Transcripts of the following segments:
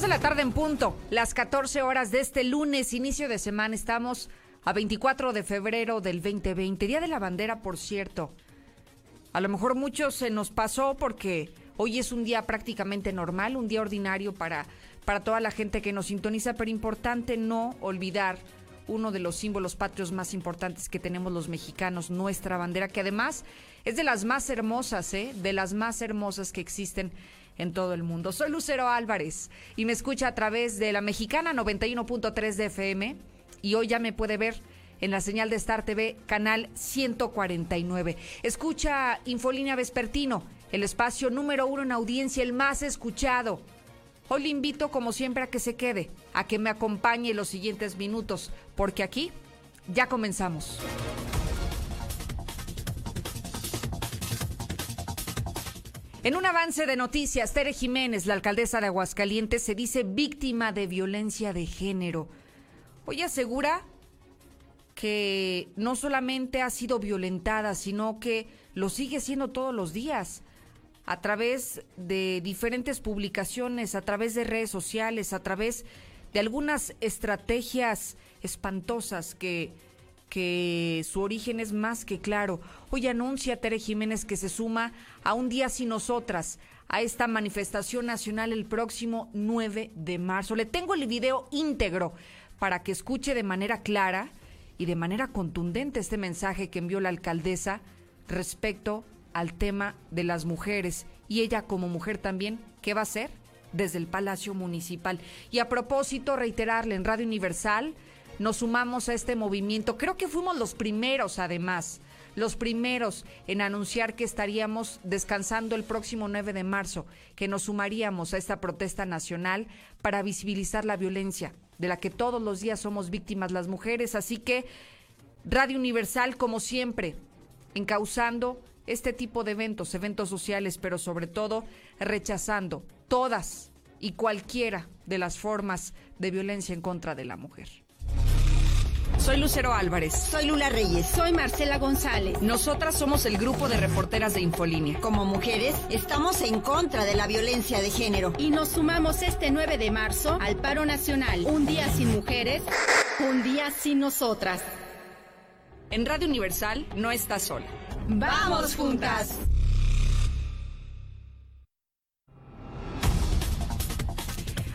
De la tarde en punto, las 14 horas de este lunes, inicio de semana. Estamos a 24 de febrero del 2020, Día de la Bandera, por cierto. A lo mejor muchos se nos pasó porque hoy es un día prácticamente normal, un día ordinario para, para toda la gente que nos sintoniza, pero importante no olvidar uno de los símbolos patrios más importantes que tenemos los mexicanos, nuestra bandera, que además es de las más hermosas, ¿eh? de las más hermosas que existen en todo el mundo. Soy Lucero Álvarez y me escucha a través de la mexicana 91.3 de FM y hoy ya me puede ver en la señal de Star TV, canal 149. Escucha Infolínea Vespertino, el espacio número uno en audiencia, el más escuchado. Hoy le invito, como siempre, a que se quede, a que me acompañe los siguientes minutos, porque aquí ya comenzamos. En un avance de noticias, Tere Jiménez, la alcaldesa de Aguascalientes, se dice víctima de violencia de género. Hoy asegura que no solamente ha sido violentada, sino que lo sigue siendo todos los días a través de diferentes publicaciones, a través de redes sociales, a través de algunas estrategias espantosas que, que su origen es más que claro. Hoy anuncia Tere Jiménez que se suma a un día sin nosotras a esta manifestación nacional el próximo 9 de marzo. Le tengo el video íntegro para que escuche de manera clara y de manera contundente este mensaje que envió la alcaldesa respecto al tema de las mujeres y ella como mujer también, ¿qué va a hacer? Desde el Palacio Municipal. Y a propósito, reiterarle en Radio Universal, nos sumamos a este movimiento. Creo que fuimos los primeros, además, los primeros en anunciar que estaríamos descansando el próximo 9 de marzo, que nos sumaríamos a esta protesta nacional para visibilizar la violencia de la que todos los días somos víctimas las mujeres. Así que Radio Universal, como siempre, encauzando este tipo de eventos, eventos sociales, pero sobre todo rechazando todas y cualquiera de las formas de violencia en contra de la mujer. Soy Lucero Álvarez. Soy Lula Reyes. Soy Marcela González. Nosotras somos el grupo de reporteras de Infolínea. Como mujeres, estamos en contra de la violencia de género. Y nos sumamos este 9 de marzo al paro nacional. Un día sin mujeres, un día sin nosotras. En Radio Universal no está sola. ¡Vamos juntas!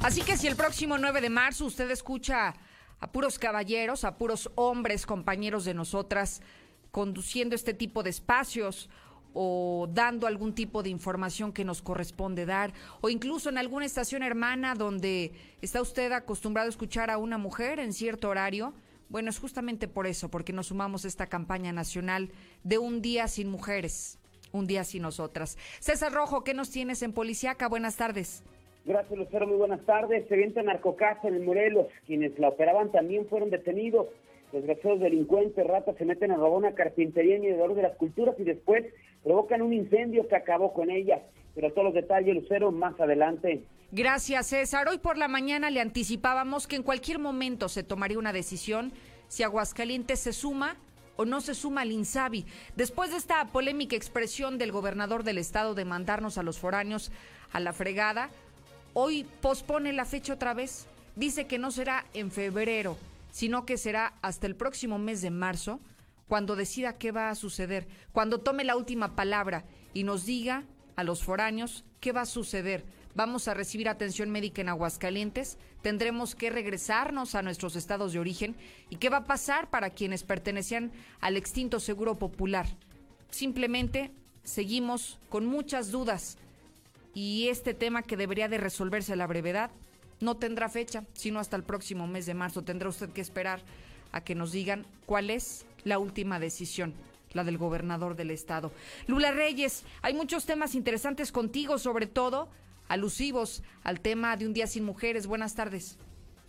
Así que si el próximo 9 de marzo usted escucha a puros caballeros, a puros hombres, compañeros de nosotras, conduciendo este tipo de espacios o dando algún tipo de información que nos corresponde dar, o incluso en alguna estación hermana donde está usted acostumbrado a escuchar a una mujer en cierto horario, bueno, es justamente por eso, porque nos sumamos a esta campaña nacional de Un Día Sin Mujeres, Un Día Sin Nosotras. César Rojo, ¿qué nos tienes en Policiaca? Buenas tardes. Gracias, Lucero. Muy buenas tardes. Se vienta narcocasa en el Morelos. Quienes la operaban también fueron detenidos. Desgraciados delincuentes, ratas, se meten a robar una carpintería en el de las culturas y después provocan un incendio que acabó con ella. Pero todos los detalles, Lucero, más adelante. Gracias, César. Hoy por la mañana le anticipábamos que en cualquier momento se tomaría una decisión si Aguascalientes se suma o no se suma al INSABI. Después de esta polémica expresión del gobernador del estado de mandarnos a los foráneos a la fregada, hoy pospone la fecha otra vez. Dice que no será en febrero, sino que será hasta el próximo mes de marzo, cuando decida qué va a suceder, cuando tome la última palabra y nos diga a los foráneos qué va a suceder. Vamos a recibir atención médica en Aguascalientes, tendremos que regresarnos a nuestros estados de origen y qué va a pasar para quienes pertenecían al extinto Seguro Popular. Simplemente seguimos con muchas dudas y este tema que debería de resolverse a la brevedad no tendrá fecha, sino hasta el próximo mes de marzo. Tendrá usted que esperar a que nos digan cuál es la última decisión la del gobernador del estado. Lula Reyes, hay muchos temas interesantes contigo, sobre todo alusivos al tema de un día sin mujeres. Buenas tardes.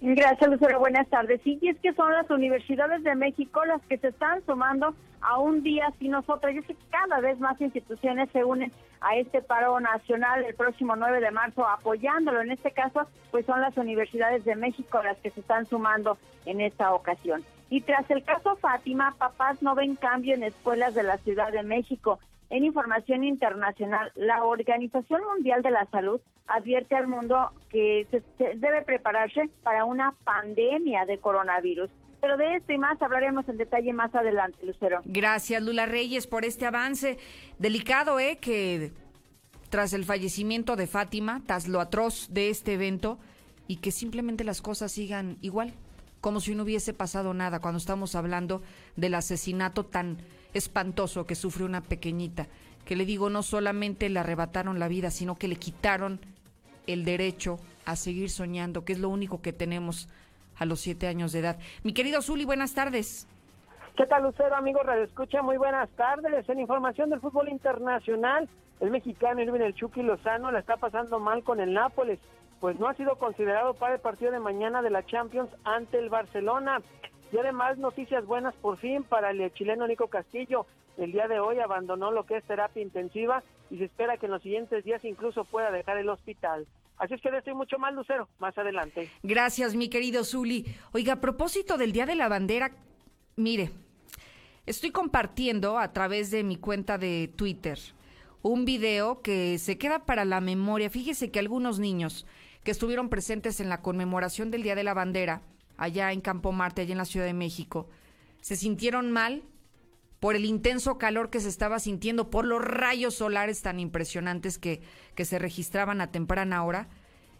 Gracias, Lucero. Buenas tardes. Y es que son las universidades de México las que se están sumando a un día sin nosotros. Yo sé que cada vez más instituciones se unen a este paro nacional el próximo 9 de marzo apoyándolo. En este caso, pues son las universidades de México las que se están sumando en esta ocasión. Y tras el caso Fátima, papás no ven cambio en escuelas de la Ciudad de México. En información internacional, la Organización Mundial de la Salud advierte al mundo que se, debe prepararse para una pandemia de coronavirus. Pero de esto y más hablaremos en detalle más adelante, Lucero. Gracias, Lula Reyes, por este avance delicado, ¿eh? Que tras el fallecimiento de Fátima, tras lo atroz de este evento, y que simplemente las cosas sigan igual, como si no hubiese pasado nada, cuando estamos hablando del asesinato tan espantoso que sufre una pequeñita, que le digo, no solamente le arrebataron la vida, sino que le quitaron el derecho a seguir soñando, que es lo único que tenemos a los siete años de edad. Mi querido Zuli, buenas tardes. ¿Qué tal, Lucero, amigo Radio Escucha? Muy buenas tardes. En información del fútbol internacional, el mexicano Irving El Chucky Lozano la está pasando mal con el Nápoles, pues no ha sido considerado para el partido de mañana de la Champions ante el Barcelona. Y además, noticias buenas por fin para el chileno Nico Castillo. El día de hoy abandonó lo que es terapia intensiva y se espera que en los siguientes días incluso pueda dejar el hospital. Así es que estoy mucho más, Lucero, más adelante. Gracias, mi querido Zuli. Oiga, a propósito del Día de la Bandera, mire, estoy compartiendo a través de mi cuenta de Twitter un video que se queda para la memoria. Fíjese que algunos niños que estuvieron presentes en la conmemoración del Día de la Bandera, allá en Campo Marte, allá en la Ciudad de México, se sintieron mal por el intenso calor que se estaba sintiendo, por los rayos solares tan impresionantes que, que se registraban a temprana hora.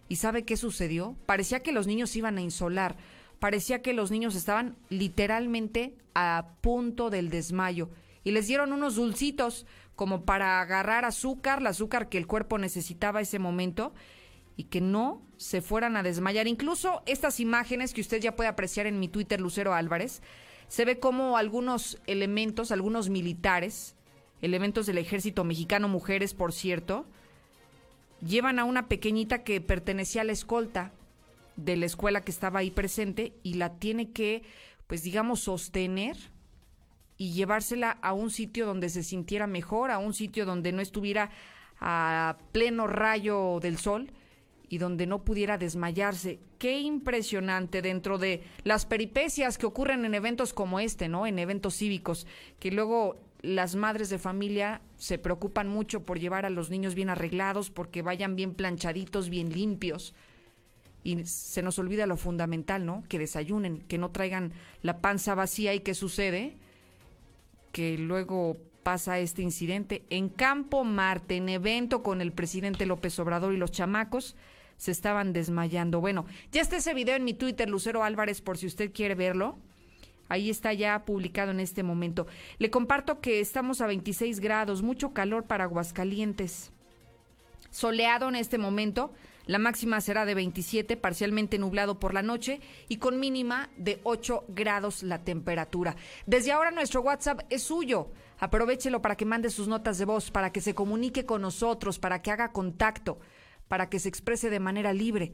¿Y sabe qué sucedió? Parecía que los niños iban a insolar, parecía que los niños estaban literalmente a punto del desmayo y les dieron unos dulcitos como para agarrar azúcar, el azúcar que el cuerpo necesitaba ese momento y que no se fueran a desmayar. Incluso estas imágenes que usted ya puede apreciar en mi Twitter, Lucero Álvarez, se ve como algunos elementos, algunos militares, elementos del ejército mexicano, mujeres, por cierto, llevan a una pequeñita que pertenecía a la escolta de la escuela que estaba ahí presente y la tiene que, pues digamos, sostener y llevársela a un sitio donde se sintiera mejor, a un sitio donde no estuviera a pleno rayo del sol y donde no pudiera desmayarse. Qué impresionante dentro de las peripecias que ocurren en eventos como este, ¿no? En eventos cívicos, que luego las madres de familia se preocupan mucho por llevar a los niños bien arreglados, porque vayan bien planchaditos, bien limpios. Y se nos olvida lo fundamental, ¿no? Que desayunen, que no traigan la panza vacía y qué sucede, que luego pasa este incidente en Campo Marte, en evento con el presidente López Obrador y los chamacos se estaban desmayando. Bueno, ya está ese video en mi Twitter, Lucero Álvarez, por si usted quiere verlo. Ahí está ya publicado en este momento. Le comparto que estamos a 26 grados, mucho calor para Aguascalientes. Soleado en este momento, la máxima será de 27, parcialmente nublado por la noche y con mínima de 8 grados la temperatura. Desde ahora nuestro WhatsApp es suyo. Aprovechelo para que mande sus notas de voz, para que se comunique con nosotros, para que haga contacto para que se exprese de manera libre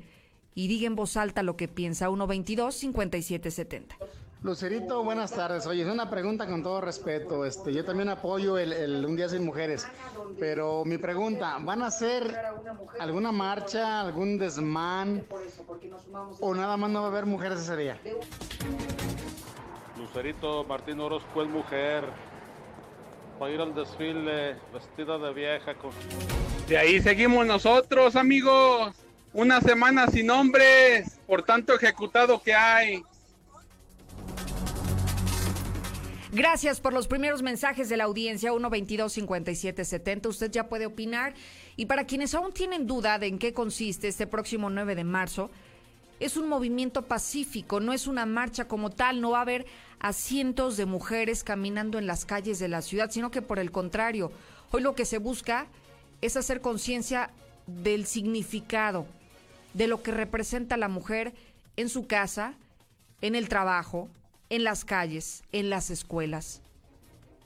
y diga en voz alta lo que piensa. 122-5770. Lucerito, buenas tardes. Oye, es una pregunta con todo respeto. Este, yo también apoyo el, Un Día Sin Mujeres, pero mi pregunta, ¿van a hacer alguna marcha, algún desmán o nada más no va a haber mujeres ese día? Lucerito Martín Orozco es mujer. Va a ir al desfile vestida de vieja con... De ahí seguimos nosotros, amigos. Una semana sin hombres, por tanto ejecutado que hay. Gracias por los primeros mensajes de la audiencia 122-5770. Usted ya puede opinar. Y para quienes aún tienen duda de en qué consiste este próximo 9 de marzo, es un movimiento pacífico, no es una marcha como tal, no va a haber a cientos de mujeres caminando en las calles de la ciudad, sino que por el contrario, hoy lo que se busca es hacer conciencia del significado, de lo que representa la mujer en su casa, en el trabajo, en las calles, en las escuelas,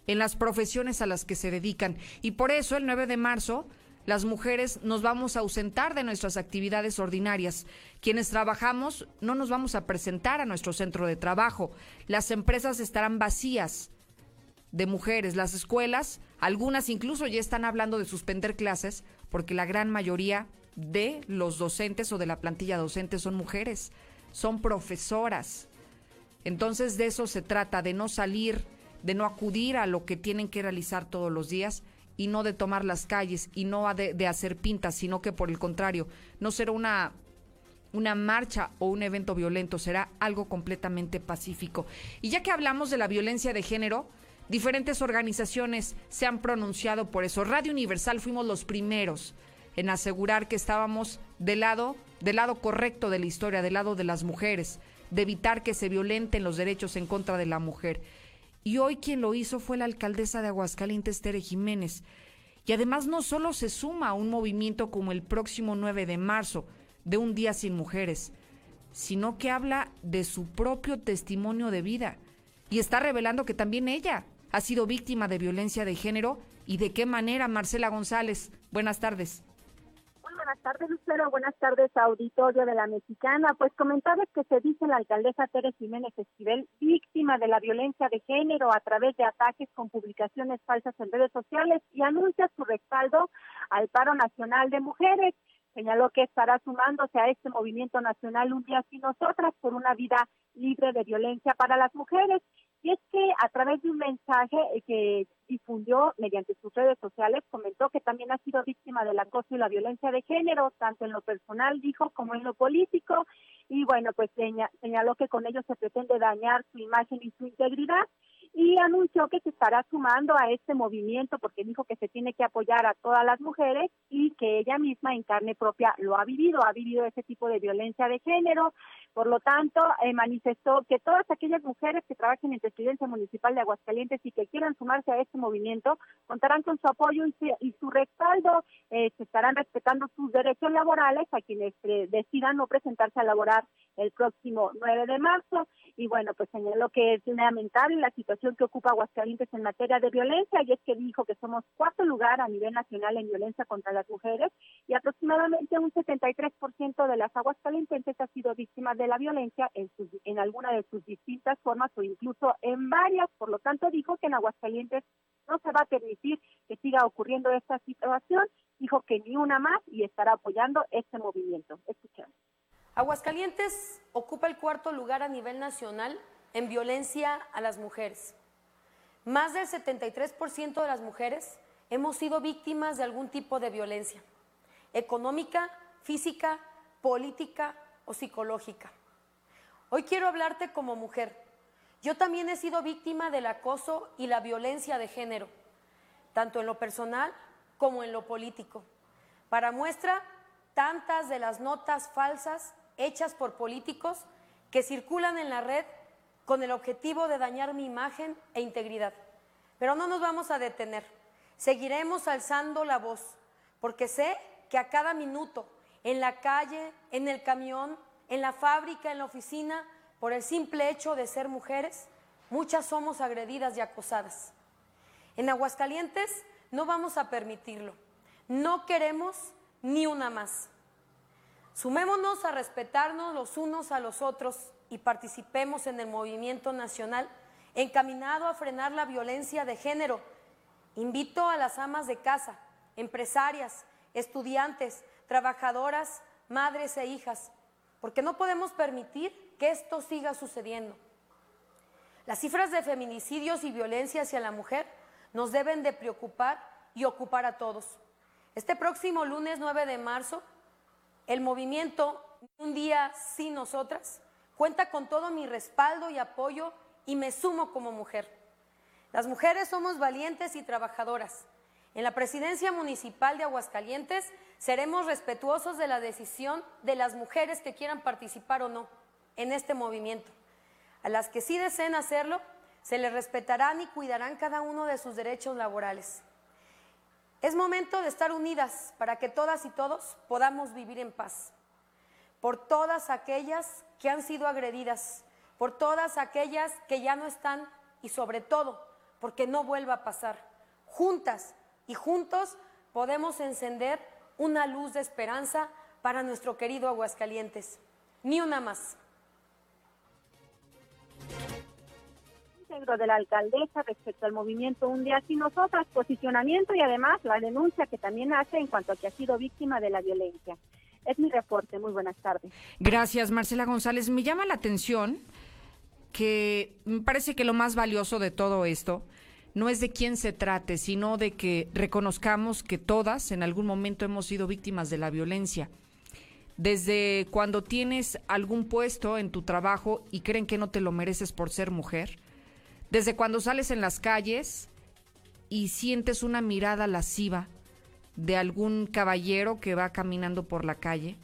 en las profesiones a las que se dedican. Y por eso el 9 de marzo las mujeres nos vamos a ausentar de nuestras actividades ordinarias. Quienes trabajamos no nos vamos a presentar a nuestro centro de trabajo. Las empresas estarán vacías de mujeres. Las escuelas, algunas incluso ya están hablando de suspender clases porque la gran mayoría de los docentes o de la plantilla docente son mujeres, son profesoras. Entonces de eso se trata, de no salir, de no acudir a lo que tienen que realizar todos los días y no de tomar las calles y no de, de hacer pintas, sino que por el contrario, no será una una marcha o un evento violento, será algo completamente pacífico. Y ya que hablamos de la violencia de género, diferentes organizaciones se han pronunciado por eso. Radio Universal fuimos los primeros en asegurar que estábamos del lado, del lado correcto de la historia, del lado de las mujeres, de evitar que se violenten los derechos en contra de la mujer. Y hoy quien lo hizo fue la alcaldesa de Aguascalientes, Tere Jiménez. Y además no solo se suma a un movimiento como el próximo 9 de marzo, de un día sin mujeres, sino que habla de su propio testimonio de vida y está revelando que también ella ha sido víctima de violencia de género y de qué manera. Marcela González, buenas tardes. Muy buenas tardes, Lucero. Buenas tardes, auditorio de la Mexicana. Pues comentarles que se dice la alcaldesa Pérez Jiménez Esquivel víctima de la violencia de género a través de ataques con publicaciones falsas en redes sociales y anuncia su respaldo al paro nacional de mujeres. Señaló que estará sumándose a este movimiento nacional un día sin nosotras por una vida libre de violencia para las mujeres. Y es que a través de un mensaje eh, que difundió mediante sus redes sociales, comentó que también ha sido víctima del acoso y la violencia de género, tanto en lo personal, dijo, como en lo político. Y bueno, pues señaló que con ello se pretende dañar su imagen y su integridad y anunció que se estará sumando a este movimiento porque dijo que se tiene que apoyar a todas las mujeres y que ella misma en carne propia lo ha vivido, ha vivido ese tipo de violencia de género. Por lo tanto, eh, manifestó que todas aquellas mujeres que trabajen en Presidencia Municipal de Aguascalientes y que quieran sumarse a este movimiento contarán con su apoyo y, su respaldo. Eh, se estarán respetando sus derechos laborales a quienes eh, decidan no presentarse a laborar el próximo 9 de marzo. Y bueno, pues señaló que es lamentable la situación que ocupa Aguascalientes en materia de violencia y es que dijo que somos cuarto lugar a nivel nacional en violencia contra las mujeres y aproximadamente un 73% de las aguascalienses ha sido víctima de la violencia en, en alguna de sus distintas formas o incluso en varias. Por lo tanto, dijo que en Aguascalientes no se va a permitir que siga ocurriendo esta situación. Dijo que ni una más y estará apoyando este movimiento. Escuchamos. Aguascalientes ocupa el cuarto lugar a nivel nacional en violencia a las mujeres. Más del 73% de las mujeres hemos sido víctimas de algún tipo de violencia, económica, física, política o psicológica. Hoy quiero hablarte como mujer. Yo también he sido víctima del acoso y la violencia de género, tanto en lo personal como en lo político. Para muestra, tantas de las notas falsas hechas por políticos que circulan en la red con el objetivo de dañar mi imagen e integridad. Pero no nos vamos a detener. Seguiremos alzando la voz, porque sé que a cada minuto, en la calle, en el camión, en la fábrica, en la oficina, por el simple hecho de ser mujeres, muchas somos agredidas y acosadas. En Aguascalientes no vamos a permitirlo. No queremos ni una más. Sumémonos a respetarnos los unos a los otros y participemos en el movimiento nacional encaminado a frenar la violencia de género. Invito a las amas de casa, empresarias, estudiantes, trabajadoras, madres e hijas, porque no podemos permitir que esto siga sucediendo. Las cifras de feminicidios y violencia hacia la mujer nos deben de preocupar y ocupar a todos. Este próximo lunes 9 de marzo el movimiento Un día sin nosotras cuenta con todo mi respaldo y apoyo y me sumo como mujer. Las mujeres somos valientes y trabajadoras. En la presidencia municipal de Aguascalientes seremos respetuosos de la decisión de las mujeres que quieran participar o no en este movimiento. A las que sí deseen hacerlo, se les respetarán y cuidarán cada uno de sus derechos laborales. Es momento de estar unidas para que todas y todos podamos vivir en paz. Por todas aquellas que han sido agredidas, por todas aquellas que ya no están y sobre todo porque no vuelva a pasar. Juntas y juntos podemos encender una luz de esperanza para nuestro querido Aguascalientes. Ni una más. De la alcaldesa respecto al movimiento Un Día Sin Nosotras, posicionamiento y además la denuncia que también hace en cuanto a que ha sido víctima de la violencia. Es mi reporte. Muy buenas tardes. Gracias, Marcela González. Me llama la atención que me parece que lo más valioso de todo esto no es de quién se trate, sino de que reconozcamos que todas en algún momento hemos sido víctimas de la violencia. Desde cuando tienes algún puesto en tu trabajo y creen que no te lo mereces por ser mujer, desde cuando sales en las calles y sientes una mirada lasciva de algún caballero que va caminando por la calle,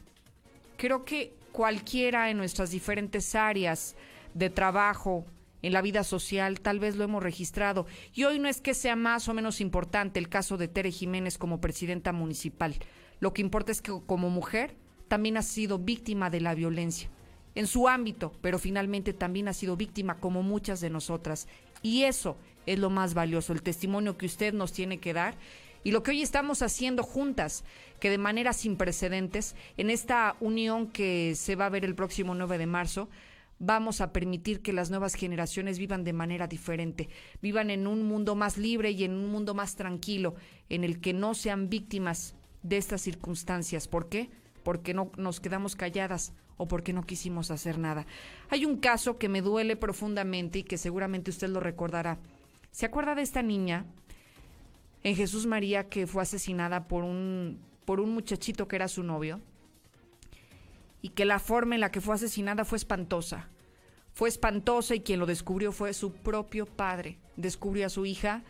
creo que cualquiera en nuestras diferentes áreas de trabajo, en la vida social, tal vez lo hemos registrado. Y hoy no es que sea más o menos importante el caso de Tere Jiménez como presidenta municipal. Lo que importa es que como mujer también ha sido víctima de la violencia en su ámbito, pero finalmente también ha sido víctima como muchas de nosotras. Y eso es lo más valioso, el testimonio que usted nos tiene que dar y lo que hoy estamos haciendo juntas, que de manera sin precedentes, en esta unión que se va a ver el próximo 9 de marzo, vamos a permitir que las nuevas generaciones vivan de manera diferente, vivan en un mundo más libre y en un mundo más tranquilo, en el que no sean víctimas de estas circunstancias. ¿Por qué? Porque no nos quedamos calladas o porque no quisimos hacer nada. Hay un caso que me duele profundamente y que seguramente usted lo recordará. ¿Se acuerda de esta niña en Jesús María que fue asesinada por un, por un muchachito que era su novio y que la forma en la que fue asesinada fue espantosa. Fue espantosa y quien lo descubrió fue su propio padre. Descubrió a su hija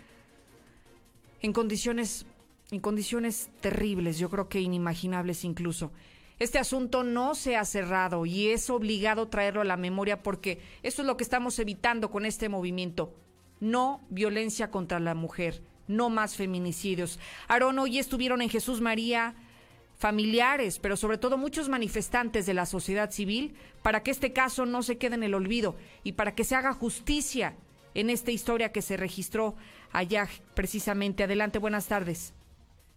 en condiciones, en condiciones terribles, yo creo que inimaginables incluso. Este asunto no se ha cerrado y es obligado traerlo a la memoria porque eso es lo que estamos evitando con este movimiento. No violencia contra la mujer no más feminicidios. Aarón, hoy estuvieron en Jesús María familiares, pero sobre todo muchos manifestantes de la sociedad civil, para que este caso no se quede en el olvido y para que se haga justicia en esta historia que se registró allá precisamente. Adelante, buenas tardes.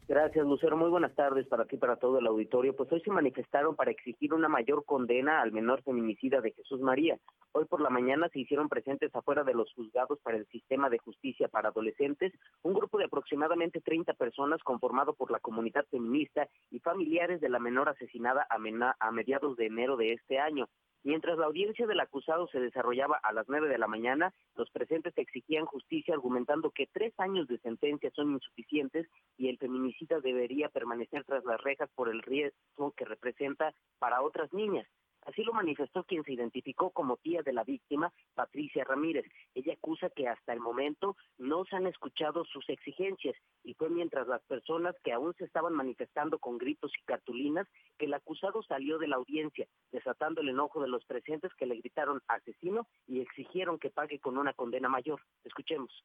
Gracias, Lucero. Muy buenas tardes para ti para todo el auditorio. Pues hoy se manifestaron para exigir una mayor condena al menor feminicida de Jesús María. Hoy por la mañana se hicieron presentes afuera de los juzgados para el sistema de justicia para adolescentes un grupo de aproximadamente 30 personas conformado por la comunidad feminista y familiares de la menor asesinada a, mediados de enero de este año. Mientras la audiencia del acusado se desarrollaba a las nueve de la mañana, los presentes exigían justicia argumentando que tres años de sentencia son insuficientes y el feminicida debería permanecer tras las rejas por el riesgo que representa para otras niñas. Así lo manifestó quien se identificó como tía de la víctima, Patricia Ramírez. Ella acusa que hasta el momento no se han escuchado sus exigencias y fue mientras las personas que aún se estaban manifestando con gritos y cartulinas que el acusado salió de la audiencia, desatando el enojo de los presentes que le gritaron asesino y exigieron que pague con una condena mayor. Escuchemos.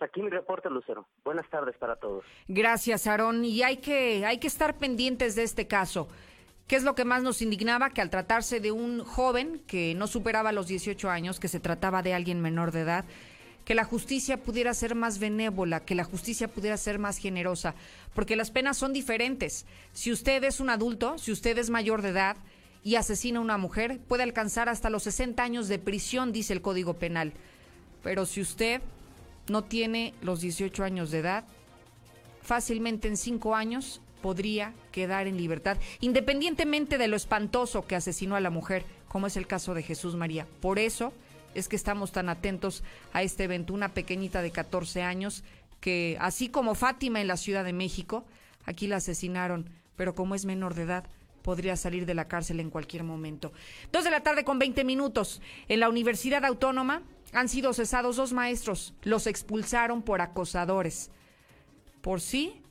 Aquí mi reporte, Lucero. Buenas tardes para todos. Gracias, Aarón. Y hay que, hay que estar pendientes de este caso. ¿Qué es lo que más nos indignaba? Que al tratarse de un joven que no superaba los 18 años, que se trataba de alguien menor de edad, que la justicia pudiera ser más benévola, que la justicia pudiera ser más generosa, porque las penas son diferentes. Si usted es un adulto, si usted es mayor de edad y asesina a una mujer, puede alcanzar hasta los 60 años de prisión, dice el Código Penal. Pero si usted no tiene los 18 años de edad, fácilmente en 5 años podría quedar en libertad, independientemente de lo espantoso que asesinó a la mujer, como es el caso de Jesús María. Por eso es que estamos tan atentos a este evento, una pequeñita de 14 años que, así como Fátima en la Ciudad de México, aquí la asesinaron, pero como es menor de edad, podría salir de la cárcel en cualquier momento. Dos de la tarde con 20 minutos. En la Universidad Autónoma han sido cesados dos maestros. Los expulsaron por acosadores. Por sí,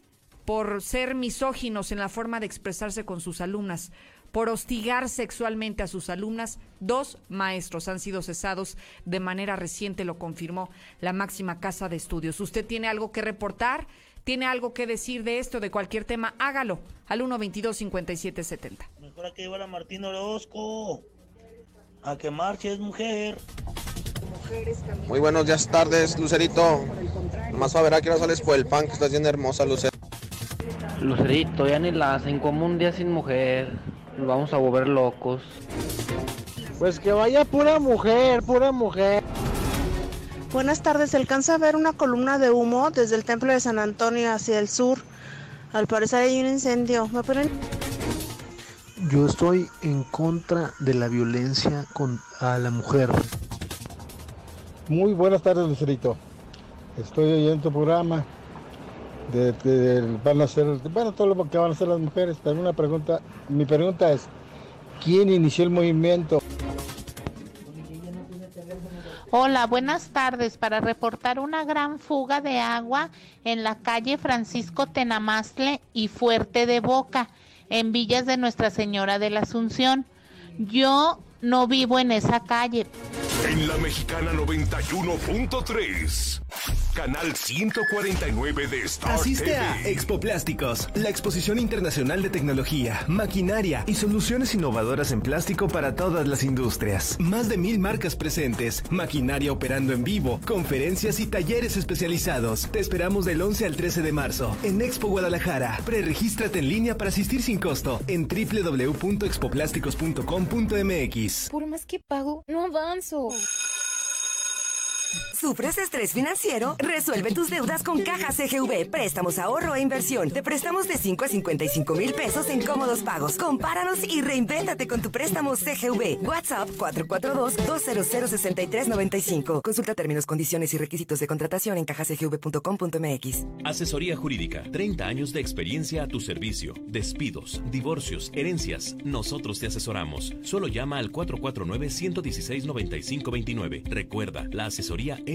por ser misóginos en la forma de expresarse con sus alumnas, por hostigar sexualmente a sus alumnas, dos maestros han sido cesados de manera reciente, lo confirmó la máxima casa de estudios. ¿Usted tiene algo que reportar? ¿Tiene algo que decir de esto, de cualquier tema? Hágalo al 122-5770. Mejor a que llevar a Martín Orozco. A que marche, es mujer. Muy buenos días, tardes, Lucerito. Más a ver a qué hora sales por el pan que está bien hermosa, Lucero. Lucerito, ya ni la hacen como un día sin mujer. Nos vamos a volver locos. Pues que vaya pura mujer, pura mujer. Buenas tardes, ¿se alcanza a ver una columna de humo desde el templo de San Antonio hacia el sur? Al parecer hay un incendio. ¿Me pueden... Yo estoy en contra de la violencia con, a la mujer. Muy buenas tardes, Lucerito. Estoy oyendo tu programa. Van a ser, bueno, todo lo que van a hacer las mujeres. Pero una pregunta, mi pregunta es, ¿quién inició el movimiento? Hola, buenas tardes. Para reportar una gran fuga de agua en la calle Francisco Tenamaztle y Fuerte de Boca, en Villas de Nuestra Señora de la Asunción. Yo no vivo en esa calle. En la mexicana 91.3. Canal 149 de Star Asiste TV. a Expo Plásticos, la exposición internacional de tecnología, maquinaria y soluciones innovadoras en plástico para todas las industrias. Más de mil marcas presentes, maquinaria operando en vivo, conferencias y talleres especializados. Te esperamos del 11 al 13 de marzo en Expo Guadalajara. Preregístrate en línea para asistir sin costo en www.expoplásticos.com.mx. Por más que pago, no avanzo. ¿Sufres estrés financiero? Resuelve tus deudas con Caja CGV. Préstamos, ahorro e inversión. Te prestamos de 5 a 55 mil pesos en cómodos pagos. Compáranos y reinvéntate con tu préstamo CGV. WhatsApp 442-200-6395. Consulta términos, condiciones y requisitos de contratación en cajacgv.com.mx. Asesoría Jurídica. 30 años de experiencia a tu servicio. Despidos, divorcios, herencias. Nosotros te asesoramos. Solo llama al 449-116-9529. Recuerda, la asesoría es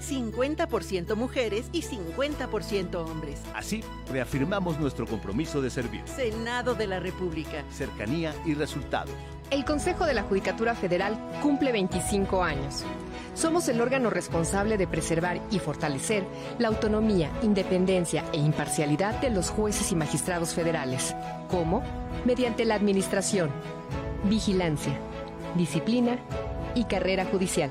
50% mujeres y 50% hombres. Así, reafirmamos nuestro compromiso de servir. Senado de la República. Cercanía y resultados. El Consejo de la Judicatura Federal cumple 25 años. Somos el órgano responsable de preservar y fortalecer la autonomía, independencia e imparcialidad de los jueces y magistrados federales. ¿Cómo? Mediante la administración, vigilancia, disciplina y carrera judicial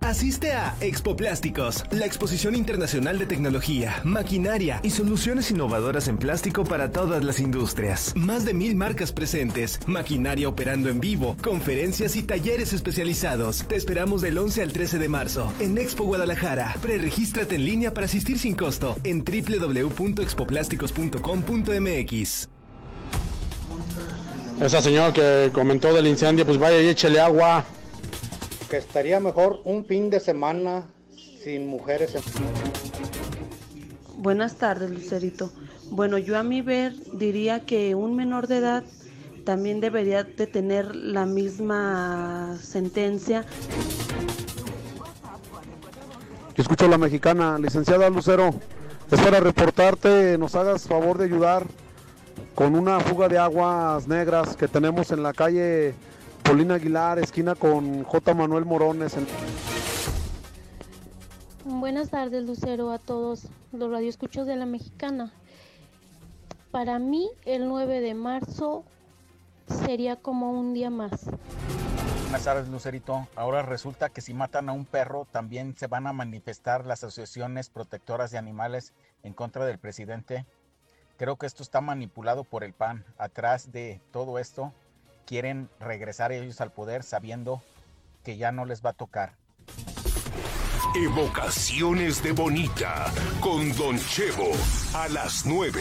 Asiste a Expo Plásticos, la exposición internacional de tecnología, maquinaria y soluciones innovadoras en plástico para todas las industrias. Más de mil marcas presentes, maquinaria operando en vivo, conferencias y talleres especializados. Te esperamos del 11 al 13 de marzo en Expo Guadalajara. Preregístrate en línea para asistir sin costo en www.expoplásticos.com.mx. Esa señora que comentó del incendio, pues vaya y échele agua que estaría mejor un fin de semana sin mujeres. Buenas tardes, Lucerito. Bueno, yo a mi ver diría que un menor de edad también debería de tener la misma sentencia. Yo escucho a la mexicana, licenciada Lucero. Es para reportarte, nos hagas favor de ayudar con una fuga de aguas negras que tenemos en la calle Polina Aguilar, esquina con J. Manuel Morones. Buenas tardes, Lucero, a todos los radioescuchos de la Mexicana. Para mí, el 9 de marzo sería como un día más. Buenas tardes, Lucerito. Ahora resulta que si matan a un perro, también se van a manifestar las asociaciones protectoras de animales en contra del presidente. Creo que esto está manipulado por el PAN. Atrás de todo esto quieren regresar ellos al poder sabiendo que ya no les va a tocar. Evocaciones de Bonita con Don Chevo a las 9.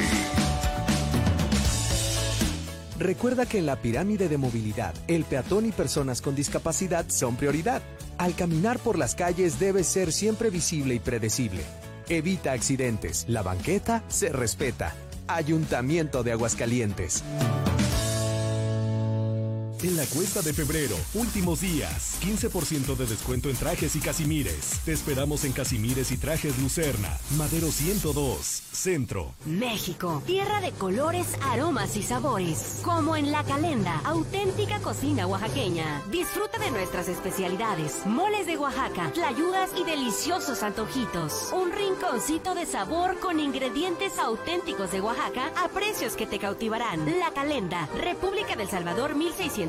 Recuerda que en la pirámide de movilidad, el peatón y personas con discapacidad son prioridad. Al caminar por las calles debe ser siempre visible y predecible. Evita accidentes. La banqueta se respeta. Ayuntamiento de Aguascalientes. En la cuesta de febrero, últimos días, 15% de descuento en trajes y casimires. Te esperamos en Casimires y Trajes Lucerna, Madero 102, Centro. México, tierra de colores, aromas y sabores. Como en La Calenda, auténtica cocina oaxaqueña. Disfruta de nuestras especialidades, moles de Oaxaca, tlayudas y deliciosos antojitos. Un rinconcito de sabor con ingredientes auténticos de Oaxaca a precios que te cautivarán. La Calenda, República del Salvador 1600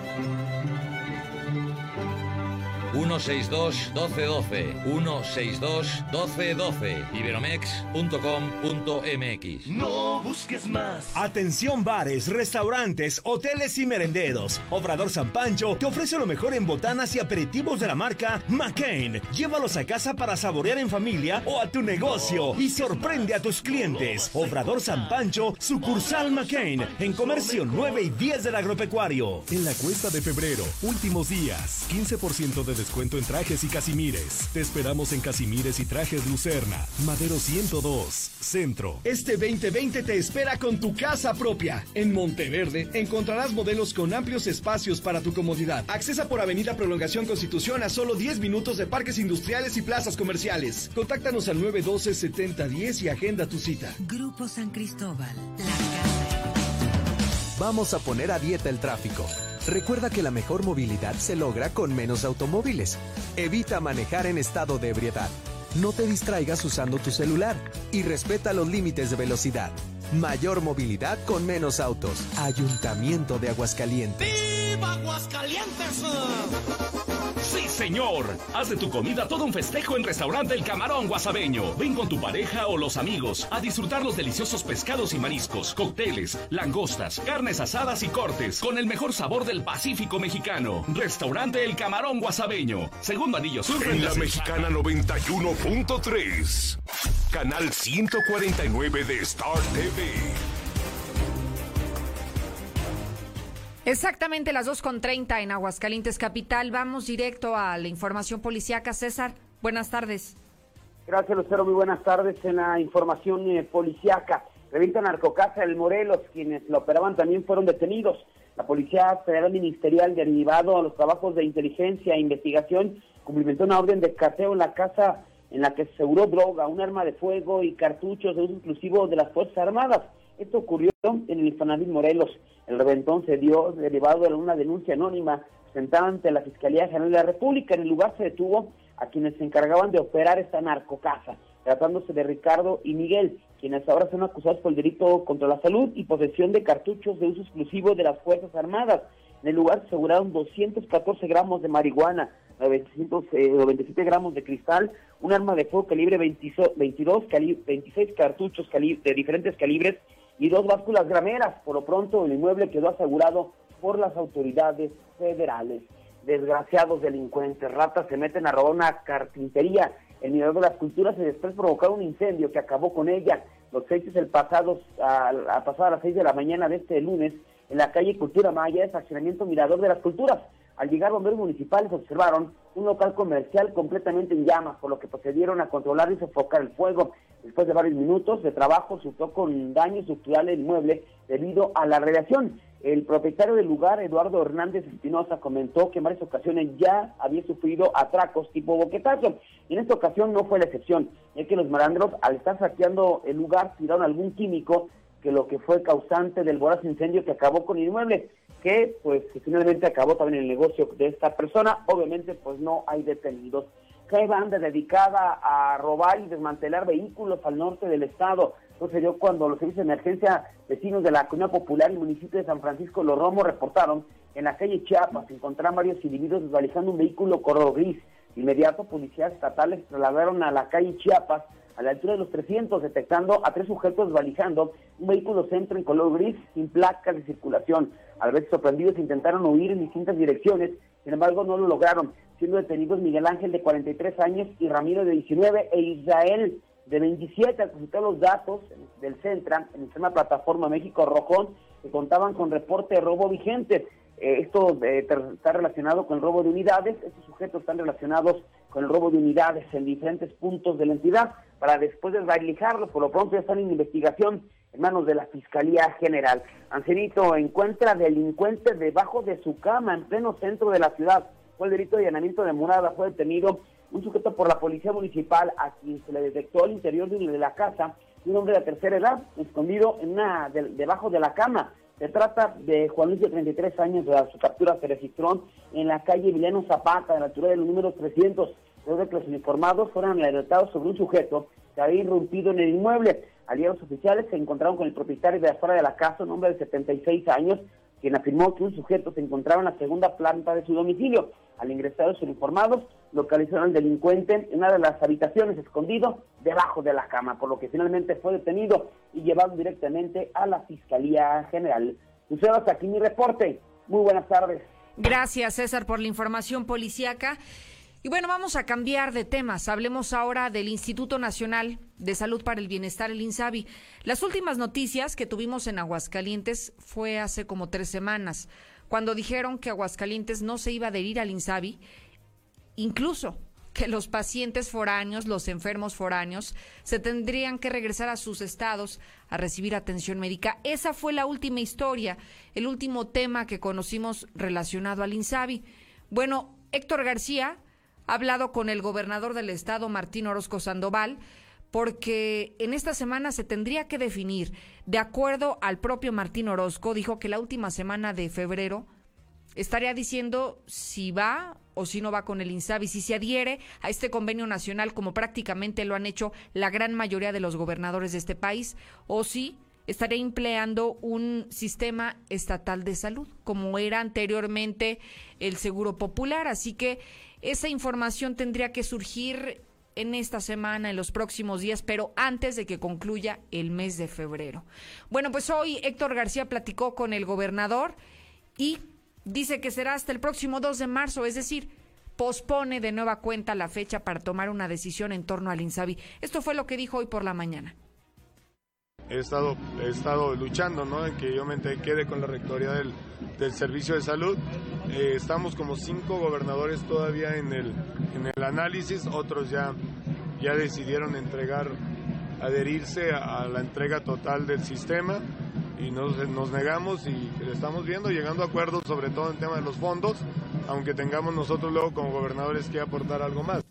162-1212. 162-1212. Iberomex.com.mx. No busques más. Atención bares, restaurantes, hoteles y merenderos. Obrador San Pancho te ofrece lo mejor en botanas y aperitivos de la marca McCain. Llévalos a casa para saborear en familia o a tu negocio y sorprende a tus clientes. Obrador San Pancho, sucursal McCain, en comercio 9 y 10 del agropecuario. En la cuesta de febrero, últimos días, 15% de descuento en trajes y casimires. Te esperamos en Casimires y Trajes Lucerna, Madero 102, Centro. Este 2020 te espera con tu casa propia. En Monteverde encontrarás modelos con amplios espacios para tu comodidad. Accesa por Avenida Prolongación Constitución a solo 10 minutos de parques industriales y plazas comerciales. Contáctanos al 912-7010 y agenda tu cita. Grupo San Cristóbal, la casa. Vamos a poner a dieta el tráfico. Recuerda que la mejor movilidad se logra con menos automóviles. Evita manejar en estado de ebriedad. No te distraigas usando tu celular y respeta los límites de velocidad. Mayor movilidad con menos autos. Ayuntamiento de Aguascalientes. ¡Viva Aguascalientes! Señor. Haz de tu comida todo un festejo en Restaurante El Camarón Guasabeño. Ven con tu pareja o los amigos a disfrutar los deliciosos pescados y mariscos, cócteles, langostas, carnes asadas y cortes con el mejor sabor del Pacífico mexicano. Restaurante El Camarón Guasabeño. Segundo anillo sur. En la mexicana 91.3. Canal 149 de Star TV. Exactamente las 2.30 en Aguascalientes Capital. Vamos directo a la información policíaca. César, buenas tardes. Gracias, Lucero. Muy buenas tardes en la información eh, policíaca. Revista Narcocasa del Morelos, quienes lo operaban también fueron detenidos. La Policía Federal Ministerial, derivado a los trabajos de inteligencia e investigación, cumplimentó una orden de cateo en la casa en la que se aseguró droga, un arma de fuego y cartuchos de uso exclusivo de las Fuerzas Armadas. Esto ocurrió en el Infonavit Morelos. El reventón se dio derivado de una denuncia anónima presentada ante la Fiscalía General de la República. En el lugar se detuvo a quienes se encargaban de operar esta narcocasa, tratándose de Ricardo y Miguel, quienes ahora son acusados por el delito contra la salud y posesión de cartuchos de uso exclusivo de las Fuerzas Armadas. En el lugar se aseguraron 214 gramos de marihuana, 997 gramos de cristal, un arma de fuego calibre 22, 26 cartuchos de diferentes calibres y dos básculas grameras. Por lo pronto, el inmueble quedó asegurado por las autoridades federales. Desgraciados delincuentes, ratas se meten a robar una carpintería. El Mirador de las Culturas y después provocaron un incendio que acabó con ella. Los hechos el pasado, a, a, pasado a las 6 de la mañana de este lunes en la calle Cultura Maya, es accionamiento Mirador de las Culturas. Al llegar bomberos municipales observaron un local comercial completamente en llamas, por lo que procedieron a controlar y sofocar el fuego. Después de varios minutos de trabajo, resultó con daño estructural el inmueble debido a la radiación. El propietario del lugar, Eduardo Hernández Espinosa, comentó que en varias ocasiones ya había sufrido atracos tipo boquetazo. Y en esta ocasión no fue la excepción, ya que los malandros, al estar saqueando el lugar, tiraron algún químico que lo que fue causante del voraz incendio que acabó con el inmueble, que pues finalmente acabó también el negocio de esta persona. Obviamente pues no hay detenidos. hay banda dedicada a robar y desmantelar vehículos al norte del estado. Sucedió cuando los servicios de emergencia vecinos de la Comunidad Popular y municipio de San Francisco Los Romos reportaron en la calle Chiapas encontraron varios individuos desvalijando un vehículo color gris. Inmediato, policías estatales trasladaron a la calle Chiapas a la altura de los 300, detectando a tres sujetos desvalijando un vehículo centro en color gris sin placas de circulación. Al ver sorprendidos intentaron huir en distintas direcciones, sin embargo no lo lograron, siendo detenidos Miguel Ángel de 43 años y Ramiro de 19 e Israel de 27 al consultar los datos del Centra, en sistema plataforma México Rojón, que contaban con reporte de robo vigente. Eh, esto eh, está relacionado con el robo de unidades, estos sujetos están relacionados con el robo de unidades en diferentes puntos de la entidad, para después desvalijarlos, por lo pronto ya están en investigación en manos de la Fiscalía General. Ancelito encuentra delincuentes debajo de su cama en pleno centro de la ciudad. Fue el delito de allanamiento de morada, fue detenido un sujeto por la policía municipal a quien se le detectó al interior de la casa un hombre de tercera edad escondido en una debajo de la cama. Se trata de Juan Luis de 33 años, de su captura se registró en la calle Emiliano Zapata, de la altura del número 300, luego de los uniformados fueron alertados sobre un sujeto que había irrumpido en el inmueble. Aliados oficiales se encontraron con el propietario de afuera de la casa, un hombre de 76 años, quien afirmó que un sujeto se encontraba en la segunda planta de su domicilio. Al ingresar los uniformados, localizaron al delincuente en una de las habitaciones, escondido debajo de la cama, por lo que finalmente fue detenido y llevado directamente a la Fiscalía General. Lucero, hasta aquí mi reporte. Muy buenas tardes. Gracias, César, por la información policíaca. Y bueno, vamos a cambiar de temas. Hablemos ahora del Instituto Nacional de Salud para el Bienestar, el INSABI. Las últimas noticias que tuvimos en Aguascalientes fue hace como tres semanas, cuando dijeron que Aguascalientes no se iba a adherir al INSABI, incluso que los pacientes foráneos, los enfermos foráneos, se tendrían que regresar a sus estados a recibir atención médica. Esa fue la última historia, el último tema que conocimos relacionado al INSABI. Bueno, Héctor García ha hablado con el gobernador del estado, Martín Orozco Sandoval, porque en esta semana se tendría que definir, de acuerdo al propio Martín Orozco, dijo que la última semana de febrero estaría diciendo si va o si no va con el INSABI, si se adhiere a este convenio nacional como prácticamente lo han hecho la gran mayoría de los gobernadores de este país, o si estaría empleando un sistema estatal de salud, como era anteriormente el Seguro Popular. Así que esa información tendría que surgir en esta semana, en los próximos días, pero antes de que concluya el mes de febrero. Bueno, pues hoy Héctor García platicó con el gobernador y dice que será hasta el próximo 2 de marzo, es decir, pospone de nueva cuenta la fecha para tomar una decisión en torno al INSABI. Esto fue lo que dijo hoy por la mañana he estado, he estado luchando ¿no? en que yo me quede con la rectoría del, del servicio de salud. Eh, estamos como cinco gobernadores todavía en el, en el análisis, otros ya, ya decidieron entregar, adherirse a, la entrega total del sistema y nos, nos negamos y estamos viendo, llegando a acuerdos sobre todo en tema de los fondos, aunque tengamos nosotros luego como gobernadores que aportar algo más.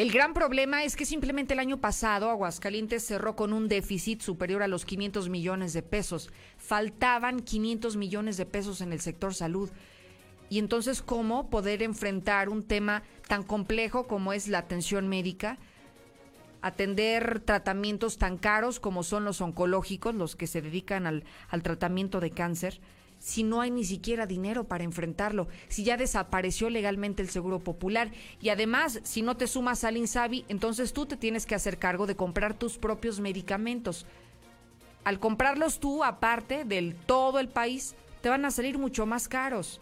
El gran problema es que simplemente el año pasado Aguascalientes cerró con un déficit superior a los 500 millones de pesos. Faltaban 500 millones de pesos en el sector salud. Y entonces, ¿cómo poder enfrentar un tema tan complejo como es la atención médica? Atender tratamientos tan caros como son los oncológicos, los que se dedican al, tratamiento de cáncer si no hay ni siquiera dinero para enfrentarlo, si ya desapareció legalmente el Seguro Popular y además si no te sumas al INSABI, entonces tú te tienes que hacer cargo de comprar tus propios medicamentos. Al comprarlos tú, aparte del todo el país, te van a salir mucho más caros.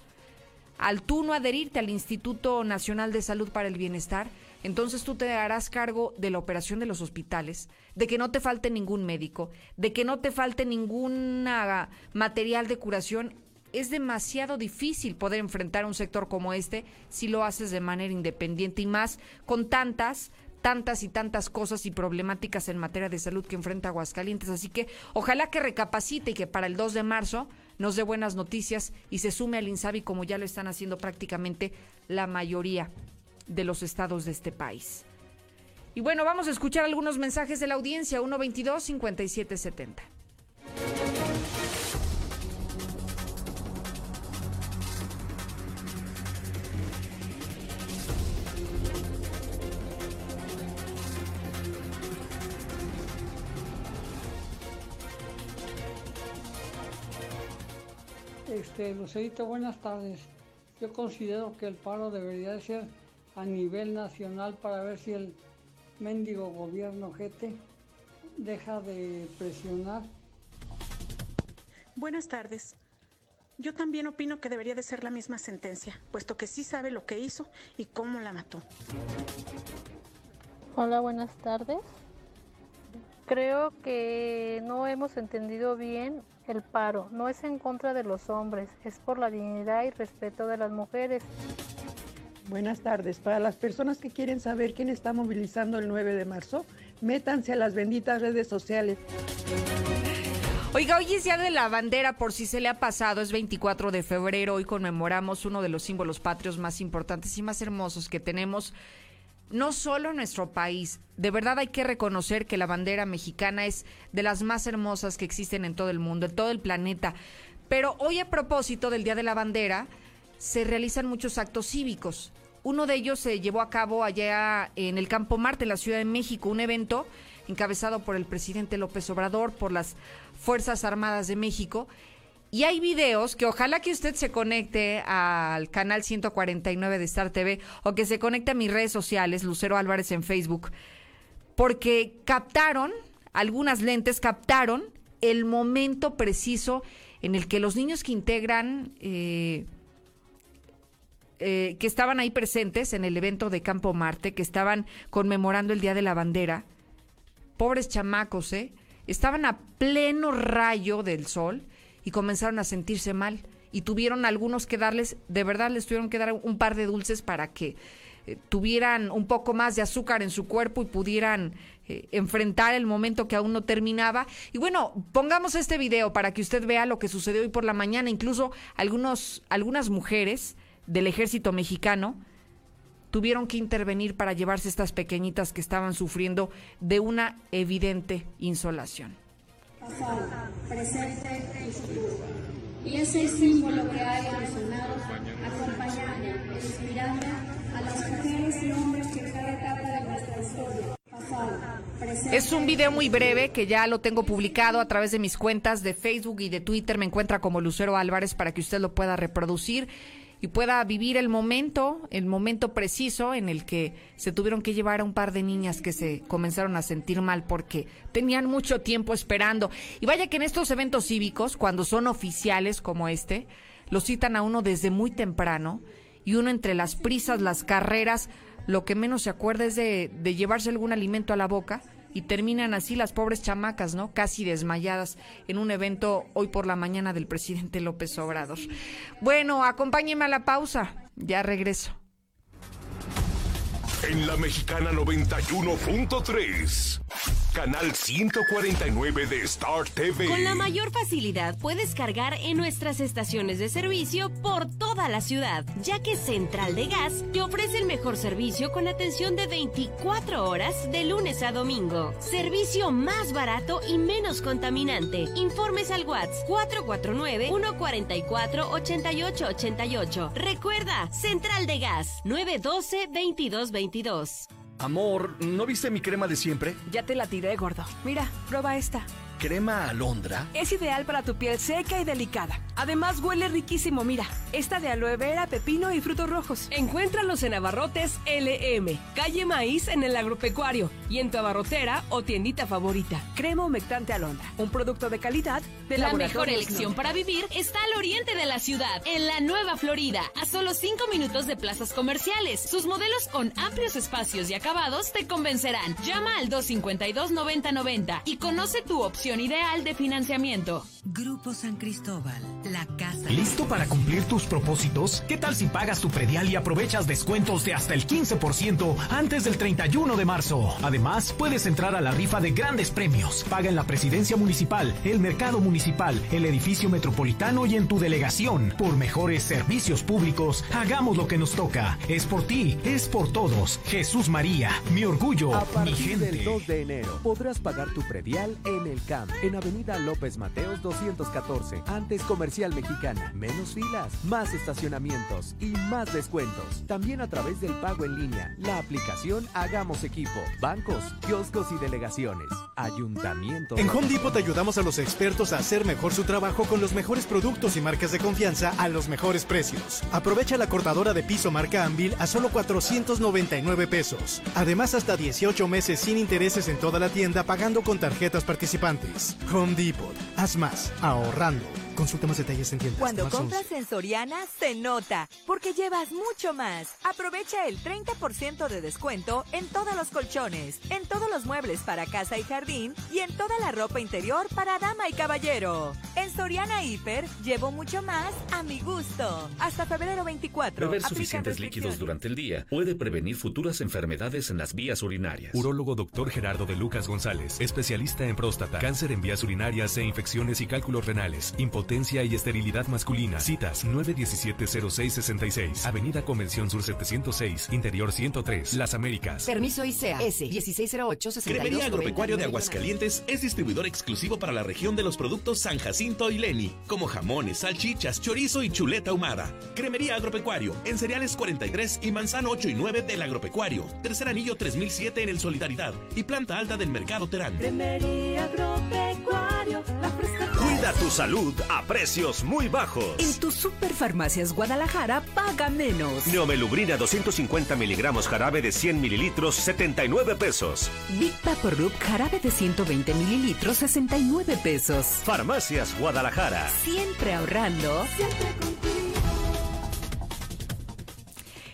Al tú no adherirte al Instituto Nacional de Salud para el Bienestar, entonces tú te harás cargo de la operación de los hospitales, de que no te falte ningún médico, de que no te falte ningún material de curación. Es demasiado difícil poder enfrentar un sector como este si lo haces de manera independiente y más con tantas, tantas y tantas cosas y problemáticas en materia de salud que enfrenta Aguascalientes. Así que ojalá que recapacite y que para el 2 de marzo nos dé buenas noticias y se sume al INSABI como ya lo están haciendo prácticamente la mayoría de los estados de este país. Y bueno, vamos a escuchar algunos mensajes de la audiencia, 122-5770. Este, Lucerito, buenas tardes. Yo considero que el paro debería ser a nivel nacional para ver si el mendigo gobierno GT deja de presionar. Buenas tardes. Yo también opino que debería de ser la misma sentencia, puesto que sí sabe lo que hizo y cómo la mató. Hola, buenas tardes. Creo que no hemos entendido bien el paro. No es en contra de los hombres, es por la dignidad y respeto de las mujeres. Buenas tardes. Para las personas que quieren saber quién está movilizando el 9 de marzo, métanse a las benditas redes sociales. Oiga, hoy es Día de la Bandera, por si se le ha pasado, es 24 de febrero, hoy conmemoramos uno de los símbolos patrios más importantes y más hermosos que tenemos, no solo en nuestro país, de verdad hay que reconocer que la bandera mexicana es de las más hermosas que existen en todo el mundo, en todo el planeta, pero hoy a propósito del Día de la Bandera, se realizan muchos actos cívicos. Uno de ellos se llevó a cabo allá en el Campo Marte, en la Ciudad de México, un evento encabezado por el presidente López Obrador, por las Fuerzas Armadas de México. Y hay videos que ojalá que usted se conecte al canal 149 de Star TV o que se conecte a mis redes sociales, Lucero Álvarez en Facebook, porque captaron, algunas lentes captaron el momento preciso en el que los niños que integran eh, eh, que estaban ahí presentes en el evento de Campo Marte, que estaban conmemorando el Día de la Bandera, pobres chamacos, ¿eh? Estaban a pleno rayo del sol y comenzaron a sentirse mal. Y tuvieron algunos que darles, de verdad les tuvieron que dar un par de dulces para que eh, tuvieran un poco más de azúcar en su cuerpo y pudieran eh, enfrentar el momento que aún no terminaba. Y bueno, pongamos este video para que usted vea lo que sucedió hoy por la mañana. Incluso algunos, algunas mujeres del ejército mexicano tuvieron que intervenir para llevarse estas pequeñitas que estaban sufriendo de una evidente insolación. Pasado, presente y futuro. Y ese símbolo que ha evolucionado, acompañando, inspirando a las mujeres y hombres que cada etapa de nuestra historia, pasado, presente Es un video muy breve que ya lo tengo publicado a través de mis cuentas de Facebook y de Twitter. Me encuentra como Lucero Álvarez para que usted lo pueda reproducir y pueda vivir el momento, el momento preciso en el que se tuvieron que llevar a un par de niñas que se comenzaron a sentir mal porque tenían mucho tiempo esperando. Y vaya que en estos eventos cívicos, cuando son oficiales como este, lo citan a uno desde muy temprano y uno entre las prisas, las carreras, lo que menos se acuerda es de, de llevarse algún alimento a la boca y terminan así las pobres chamacas, ¿no? Casi desmayadas en un evento hoy por la mañana del presidente López Obrador. Bueno, acompáñeme a la pausa. Ya regreso. En la mexicana 91.3, canal 149 de Star TV. Con la mayor facilidad puedes cargar en nuestras estaciones de servicio por toda la ciudad, ya que Central de Gas te ofrece el mejor servicio con atención de 24 horas de lunes a domingo. Servicio más barato y menos contaminante. Informes al WhatsApp 449-144-8888. Recuerda, Central de Gas 912-2222. Amor, ¿no viste mi crema de siempre? Ya te la tiré, gordo. Mira, prueba esta. ¿Crema alondra? Es ideal para tu piel seca y delicada. Además, huele riquísimo. Mira, esta de aloe vera, pepino y frutos rojos. Encuéntralos en Abarrotes LM, calle Maíz en el Agropecuario y en tu abarrotera o tiendita favorita. Crema humectante alondra, un producto de calidad de La mejor elección para vivir está al oriente de la ciudad, en la Nueva Florida, a solo 5 minutos de plazas comerciales. Sus modelos con amplios espacios y acabados te convencerán. Llama al 252-9090 y conoce tu opción ideal de financiamiento. Grupo San Cristóbal, la casa. ¿Listo para cumplir tus propósitos? ¿Qué tal si pagas tu predial y aprovechas descuentos de hasta el 15% antes del 31 de marzo? Además, puedes entrar a la rifa de grandes premios. Paga en la presidencia municipal, el mercado municipal, el edificio metropolitano y en tu delegación. Por mejores servicios públicos, hagamos lo que nos toca. Es por ti, es por todos. Jesús María, mi orgullo, A mi gente. del 2 de enero podrás pagar tu predial en el En Avenida López Mateos 214, antes Comercial Mexicana. Menos filas, más estacionamientos y más descuentos. También a través del pago en línea, la aplicación Hagamos Equipo, bancos, kioscos y delegaciones, ayuntamiento. En Home Depot te ayudamos a los expertos a hacer mejor su trabajo con los mejores productos y marcas de confianza a los mejores precios. Aprovecha la cortadora de piso marca Anvil a solo 499 pesos. Además, hasta 18 meses sin intereses en toda la tienda pagando con tarjetas participantes. Home Depot. Haz más, ahorrando. Consulta más detalles en tiendas. Cuando compras en Soriana, se nota, porque llevas mucho más. Aprovecha el 30% de descuento en todos los colchones, en todos los muebles para casa y jardín y en toda la ropa interior para dama y caballero. En Soriana Hiper, llevo mucho más a mi gusto. Hasta febrero 24. Beber suficientes líquidos durante el día puede prevenir futuras enfermedades en las vías urinarias. Urólogo Dr. Gerardo de Lucas González, especialista en próstata, cáncer en vías urinarias e infecciones y cálculos renales, impotencia y esterilidad masculina. Citas 917-0666, Avenida Convención Sur 706, Interior 103, Las Américas. Permiso ICEA S 1608 Cremería Agropecuario de Aguascalientes es distribuidor exclusivo para la región de los productos San Jacinto y Leni, como jamones, salchichas, chorizo y chuleta ahumada. Cremería Agropecuario, en cereales 43 y manzano 8 y 9 del Agropecuario. Tercer anillo 3007 en el Solidaridad y planta alta del Mercado Terán. Cremería Agropecuario, la. Cuida tu salud a precios muy bajos. En tus superfarmacias Guadalajara paga menos. Neomelubrina 250 miligramos jarabe de 100 mililitros, 79 pesos. Big Vaporub jarabe de 120 mililitros, 69 pesos. Farmacias Guadalajara. Siempre ahorrando.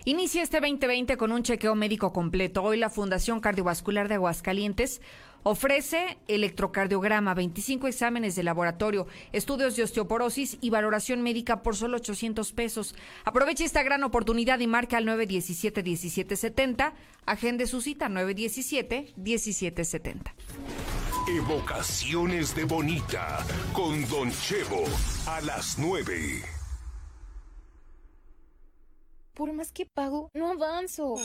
Inicia este 2020 con un chequeo médico completo. Hoy la Fundación Cardiovascular de Aguascalientes ofrece electrocardiograma, 25 exámenes de laboratorio, estudios de osteoporosis y valoración médica por solo 800 pesos. Aproveche esta gran oportunidad y marca al 917-1770. Agende su cita 917-1770. Evocaciones de Bonita con Don Chevo a las 9. Por más que pago, no avanzo.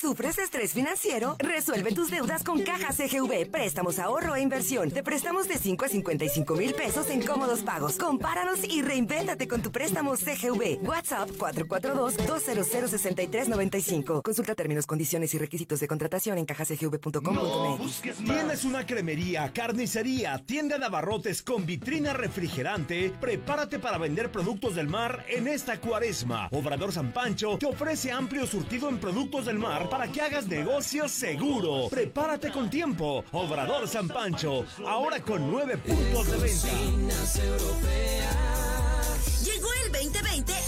¿Sufres estrés financiero? Resuelve tus deudas con Caja CGV. Préstamos, ahorro e inversión. Te prestamos de 5 a 55 mil pesos en cómodos pagos. Compáranos y reinvéntate con tu préstamo CGV. WhatsApp 442-200-6395. Consulta términos, condiciones y requisitos de contratación en cajacgv.com.mx. ¿Tienes una cremería, carnicería, tienda de abarrotes con vitrina refrigerante? Prepárate para vender productos del mar en esta cuaresma. Obrador San Pancho te ofrece amplio surtido en productos del mar para que hagas negocio seguro. Prepárate con tiempo. Obrador San Pancho, ahora con nueve puntos de venta. Llegó el 2020 a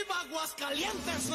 ¡Viva Aguascalientes!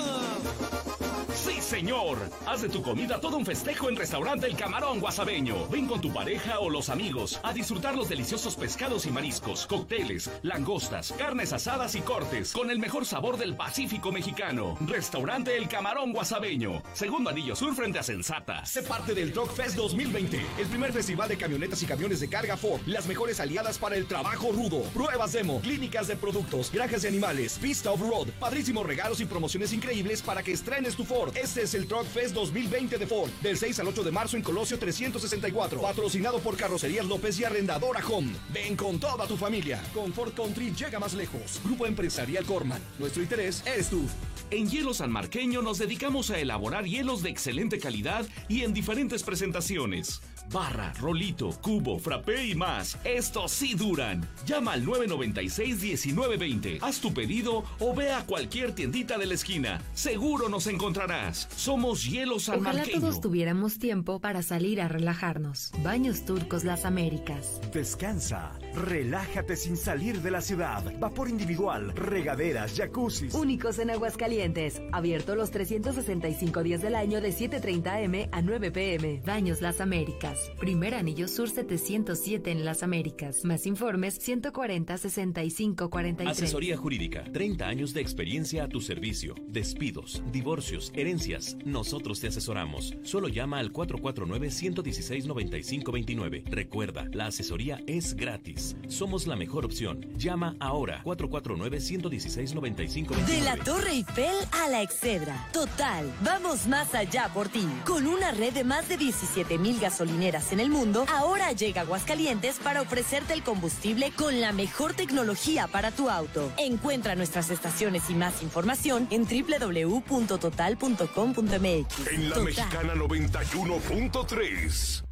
Sí, señor. Haz de tu comida todo un festejo en Restaurante El Camarón Guasabeño. Ven con tu pareja o los amigos a disfrutar los deliciosos pescados y mariscos, cócteles, langostas, carnes asadas y cortes con el mejor sabor del Pacífico mexicano. Restaurante El Camarón Guasabeño. Segundo anillo sur frente a Sensata. Sé parte del Truck Fest 2020, el primer festival de camionetas y camiones de carga Ford. Las mejores aliadas para el trabajo rudo. Pruebas demo, clínicas de productos, granjas de animales, pista off-road, regalos y promociones increíbles para que estrenes tu Ford. Este es el Truck Fest 2020 de Ford, del 6 al 8 de marzo en Colosio 364. Patrocinado por Carrocerías López y Arrendadora Home. Ven con toda tu familia. Con Ford Country llega más lejos. Grupo Empresarial Corman. Nuestro interés eres tú. En Hielo San Marqueño nos dedicamos a elaborar hielos de excelente calidad y en diferentes presentaciones. Barra, rolito, cubo, frappé y más. Estos sí duran. Llama al 996-1920. Haz tu pedido o ve a cualquier tiendita de la esquina. Seguro nos encontrarás. Somos Hielo San Ojalá Marqueño. todos tuviéramos tiempo para salir a relajarnos. Baños Turcos Las Américas. Descansa, relájate sin salir de la ciudad. Vapor individual, regaderas, jacuzzis. Únicos en Aguascalientes. Abierto los 365 días del año de 7.30 am a 9 pm. Baños Las Américas. Primer anillo sur 707 en Las Américas. Más informes 140 65 43. Asesoría jurídica. 30 años de experiencia a tu servicio. Despidos, divorcios, herencias. Nosotros te asesoramos. Solo llama al 449-116-9529. Recuerda, la asesoría es gratis. Somos la mejor opción. Llama ahora. 449-116-9529. De la Torre Eiffel a la Excedra. Total, vamos más allá por ti. Con una red de más de 17 mil gasolineras en el mundo, ahora llega Aguascalientes para ofrecerte el combustible con la mejor tecnología para tu auto. Encuentra nuestras estaciones y más información en www.total.com.mx. En la Total. mexicana 91.3.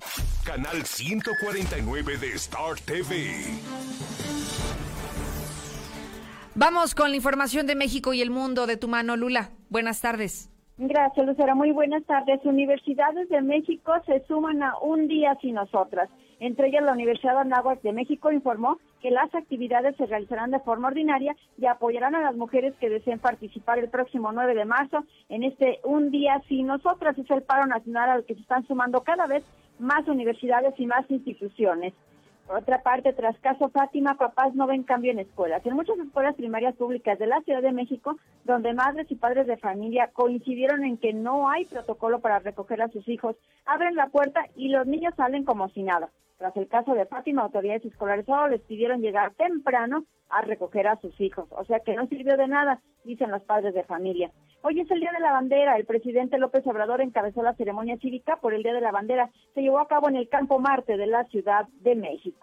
Canal 149 de Star TV. Vamos con la información de México y el mundo de tu mano, Lula. Buenas tardes. Gracias, Lucera. Muy buenas tardes. Universidades de México se suman a un día sin nosotras. Entre ellas, la Universidad Anáhuac de México informó que las actividades se realizarán de forma ordinaria y apoyarán a las mujeres que deseen participar el próximo 9 de marzo en este Un Día Sin Nosotras. Es el paro nacional al que se están sumando cada vez más universidades y más instituciones. Por otra parte, tras caso Fátima, papás no ven cambio en escuelas. En muchas escuelas primarias públicas de la Ciudad de México, donde madres y padres de familia coincidieron en que no hay protocolo para recoger a sus hijos, abren la puerta y los niños salen como si nada. Tras el caso de Fátima, autoridades escolares solo les pidieron llegar temprano a recoger a sus hijos. O sea que no sirvió de nada, dicen los padres de familia. Hoy es el Día de la Bandera. El presidente López Obrador encabezó la ceremonia cívica por el Día de la Bandera. Se llevó a cabo en el Campo Marte de la Ciudad de México.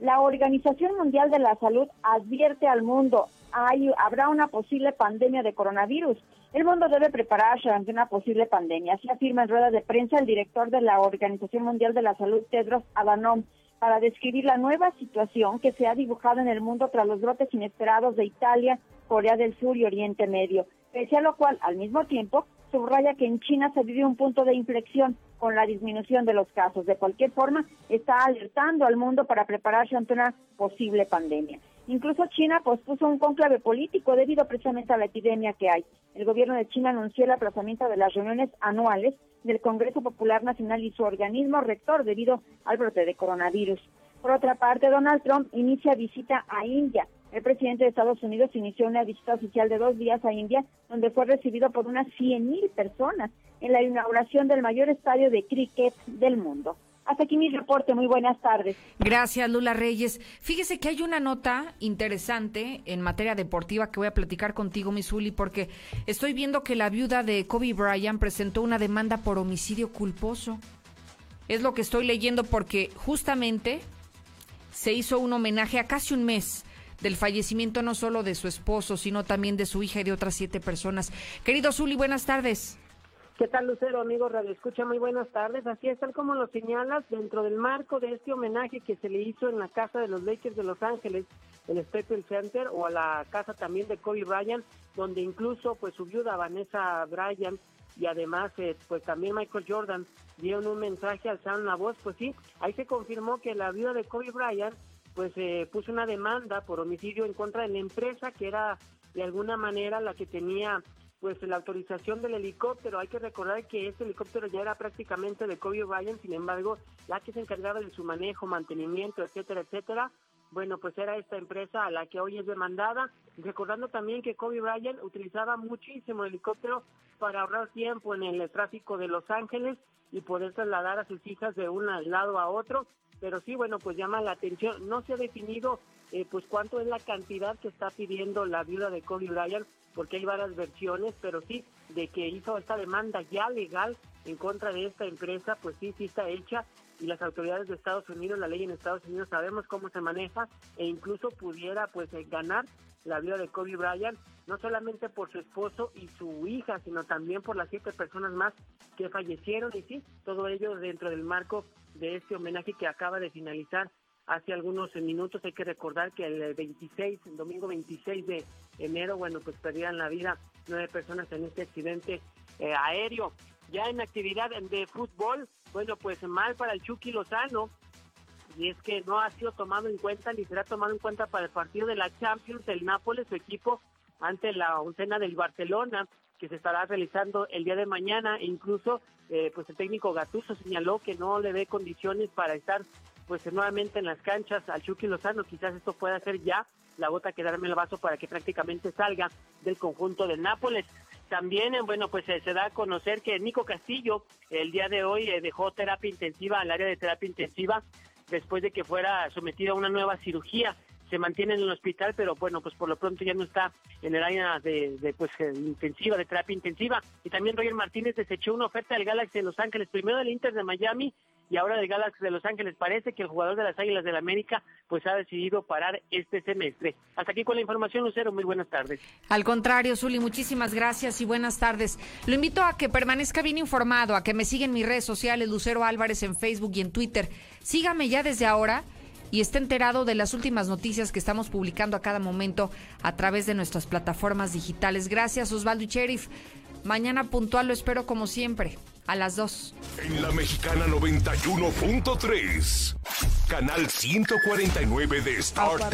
La Organización Mundial de la Salud advierte al mundo, hay, habrá una posible pandemia de coronavirus. El mundo debe prepararse ante una posible pandemia. Así afirma en rueda de prensa el director de la Organización Mundial de la Salud, Tedros Adhanom, para describir la nueva situación que se ha dibujado en el mundo tras los brotes inesperados de Italia, Corea del Sur y Oriente Medio. Pese a lo cual, al mismo tiempo, subraya que en China se vive un punto de inflexión con la disminución de los casos. De cualquier forma, está alertando al mundo para prepararse ante una posible pandemia. Incluso China pospuso un conclave político debido precisamente a la epidemia que hay. El gobierno de China anunció el aplazamiento de las reuniones anuales del Congreso Popular Nacional y su organismo rector debido al brote de coronavirus. Por otra parte, Donald Trump inicia visita a India. El presidente de Estados Unidos inició una visita oficial de dos días a India, donde fue recibido por unas 100.000 personas en la inauguración del mayor estadio de cricket del mundo. Hasta aquí mi reporte. Muy buenas tardes. Gracias, Lula Reyes. Fíjese que hay una nota interesante en materia deportiva que voy a platicar contigo, Misuli, porque estoy viendo que la viuda de Kobe Bryant presentó una demanda por homicidio culposo. Es lo que estoy leyendo porque justamente se hizo un homenaje a casi un mes del fallecimiento no solo de su esposo, sino también de su hija y de otras siete personas. Querido Zuli, buenas tardes. ¿Qué tal, Lucero, amigo Radio Escucha? Muy buenas tardes. Así es, tal como lo señalas, dentro del marco de este homenaje que se le hizo en la casa de los Lakers de Los Ángeles, el Staples Center, o a la casa también de Kobe Bryant, donde incluso pues su viuda Vanessa Bryant y además eh, pues también Michael Jordan dieron un mensaje, alzaron la voz, pues sí, ahí se confirmó que la viuda de Kobe Bryant pues eh, puso una demanda por homicidio en contra de la empresa que era de alguna manera la que tenía pues la autorización del helicóptero. Hay que recordar que este helicóptero ya era prácticamente de Kobe Bryant, sin embargo, la que se encargaba de su manejo, mantenimiento, etcétera, etcétera, bueno, pues era esta empresa a la que hoy es demandada. Recordando también que Kobe Bryant utilizaba muchísimo el helicóptero para ahorrar tiempo en el tráfico de Los Ángeles y poder trasladar a sus hijas de un lado a otro. Pero sí, bueno, pues llama la atención. No se ha definido eh, pues cuánto es la cantidad que está pidiendo la viuda de Kobe Bryant porque hay varias versiones, pero sí, de que hizo esta demanda ya legal en contra de esta empresa, pues sí, sí está hecha y las autoridades de Estados Unidos, la ley en Estados Unidos sabemos cómo se maneja e incluso pudiera pues eh, ganar la vida de Kobe Bryant, no solamente por su esposo y su hija, sino también por las siete personas más que fallecieron y sí, todo ello dentro del marco de este homenaje que acaba de finalizar hace algunos minutos. Hay que recordar que el 26, el domingo 26 de enero, bueno, pues perdían la vida nueve personas en este accidente eh, aéreo. Ya en actividad de fútbol, bueno, pues mal para el Chucky Lozano, y es que no ha sido tomado en cuenta ni será tomado en cuenta para el partido de la Champions del Nápoles, su equipo, ante la oncena del Barcelona, que se estará realizando el día de mañana. E incluso, eh, pues el técnico Gatuso señaló que no le ve condiciones para estar pues nuevamente en las canchas al Chucky Lozano. Quizás esto pueda ser ya la bota que darme el vaso para que prácticamente salga del conjunto del Nápoles. También, eh, bueno, pues eh, se da a conocer que Nico Castillo el día de hoy eh, dejó terapia intensiva al área de terapia intensiva después de que fuera sometido a una nueva cirugía. Se mantiene en el hospital, pero bueno, pues por lo pronto ya no está en el área de, de pues intensiva, de terapia intensiva. Y también Roger Martínez desechó una oferta del Galaxy de Los Ángeles, primero del Inter de Miami y ahora del Galaxy de Los Ángeles. Parece que el jugador de las Águilas del la América pues ha decidido parar este semestre. Hasta aquí con la información, Lucero. Muy buenas tardes. Al contrario, Zuli, muchísimas gracias y buenas tardes. Lo invito a que permanezca bien informado, a que me siga en mis redes sociales, Lucero Álvarez en Facebook y en Twitter. Sígame ya desde ahora y esté enterado de las últimas noticias que estamos publicando a cada momento a través de nuestras plataformas digitales. Gracias, Osvaldo y Sheriff. Mañana puntual lo espero como siempre a las 2. En la Mexicana 91.3, canal 149 de Star